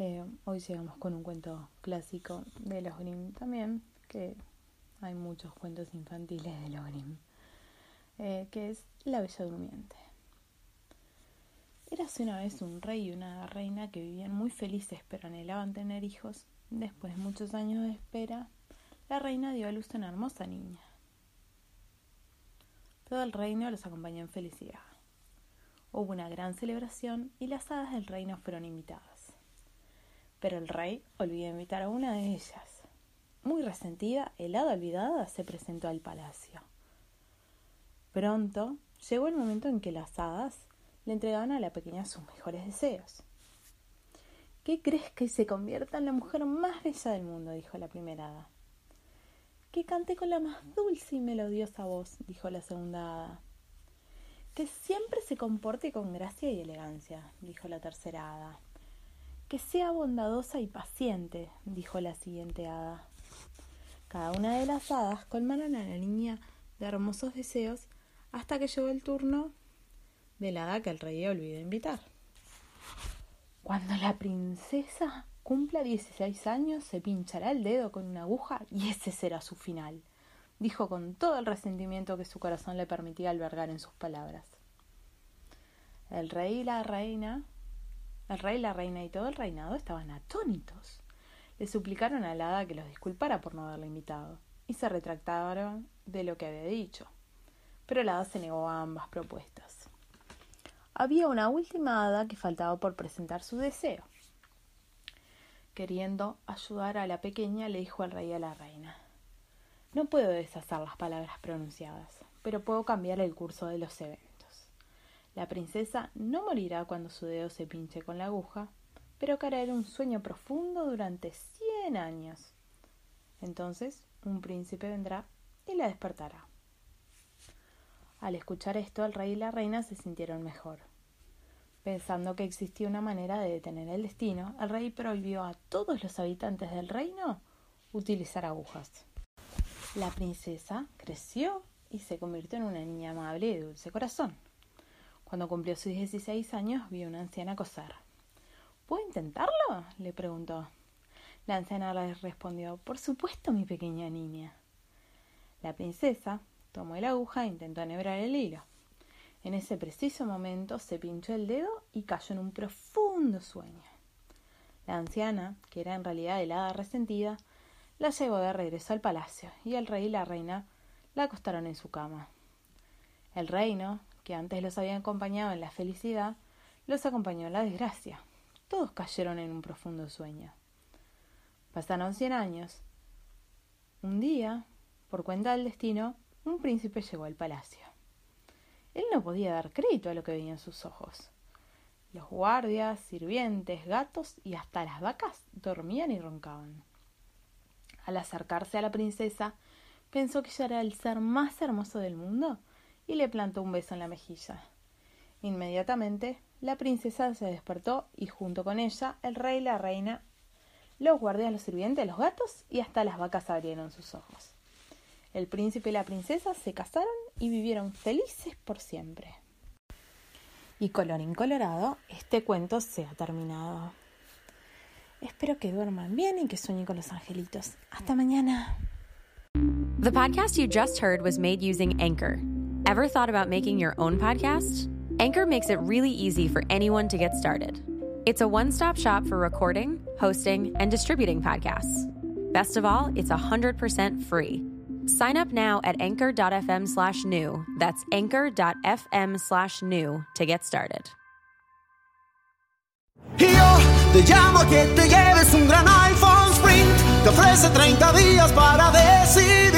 Eh, hoy llegamos con un cuento clásico de los Grimm también, que hay muchos cuentos infantiles de los Grimm, eh, que es La Bella Durmiente. Érase una vez un rey y una reina que vivían muy felices pero anhelaban tener hijos. Después de muchos años de espera, la reina dio a luz a una hermosa niña. Todo el reino los acompañó en felicidad. Hubo una gran celebración y las hadas del reino fueron invitadas pero el rey olvidó invitar a una de ellas. Muy resentida, el hada olvidada se presentó al palacio. Pronto llegó el momento en que las hadas le entregaban a la pequeña sus mejores deseos. ¿Qué crees que se convierta en la mujer más bella del mundo? dijo la primera hada. Que cante con la más dulce y melodiosa voz, dijo la segunda hada. Que siempre se comporte con gracia y elegancia, dijo la tercera hada. Que sea bondadosa y paciente, dijo la siguiente hada. Cada una de las hadas colmaron a la niña de hermosos deseos hasta que llegó el turno de la hada que el rey olvidó invitar. Cuando la princesa cumpla 16 años, se pinchará el dedo con una aguja y ese será su final, dijo con todo el resentimiento que su corazón le permitía albergar en sus palabras. El rey y la reina el rey, la reina y todo el reinado estaban atónitos. Le suplicaron a la hada que los disculpara por no haberle invitado, y se retractaron de lo que había dicho. Pero la hada se negó a ambas propuestas. Había una última hada que faltaba por presentar su deseo. Queriendo ayudar a la pequeña, le dijo al rey y a la reina No puedo deshacer las palabras pronunciadas, pero puedo cambiar el curso de los eventos. La princesa no morirá cuando su dedo se pinche con la aguja, pero caerá en un sueño profundo durante cien años. Entonces un príncipe vendrá y la despertará. Al escuchar esto, el rey y la reina se sintieron mejor. Pensando que existía una manera de detener el destino, el rey prohibió a todos los habitantes del reino utilizar agujas. La princesa creció y se convirtió en una niña amable y de dulce corazón. Cuando cumplió sus 16 años, vio una anciana coser. ¿Puedo intentarlo? le preguntó. La anciana le respondió Por supuesto, mi pequeña niña. La princesa tomó la aguja e intentó enhebrar el hilo. En ese preciso momento se pinchó el dedo y cayó en un profundo sueño. La anciana, que era en realidad helada resentida, la llevó de regreso al palacio y el rey y la reina la acostaron en su cama. El reino, que antes los había acompañado en la felicidad, los acompañó en la desgracia. Todos cayeron en un profundo sueño. Pasaron cien años. Un día, por cuenta del destino, un príncipe llegó al palacio. Él no podía dar crédito a lo que veía en sus ojos. Los guardias, sirvientes, gatos y hasta las vacas dormían y roncaban. Al acercarse a la princesa, pensó que ella era el ser más hermoso del mundo y le plantó un beso en la mejilla. Inmediatamente la princesa se despertó y junto con ella el rey, la reina, los guardias, los sirvientes, los gatos y hasta las vacas abrieron sus ojos. El príncipe y la princesa se casaron y vivieron felices por siempre. Y colorín colorado, este cuento se ha terminado. Espero que duerman bien y que sueñen con los angelitos. Hasta mañana. The podcast you just heard was made using Anchor. Ever thought about making your own podcast? Anchor makes it really easy for anyone to get started. It's a one stop shop for recording, hosting, and distributing podcasts. Best of all, it's 100% free. Sign up now at anchor.fm slash new. That's anchor.fm slash new to get started. Yo te llamo que te lleves un gran iPhone Sprint. Te ofrece 30 días para decidir.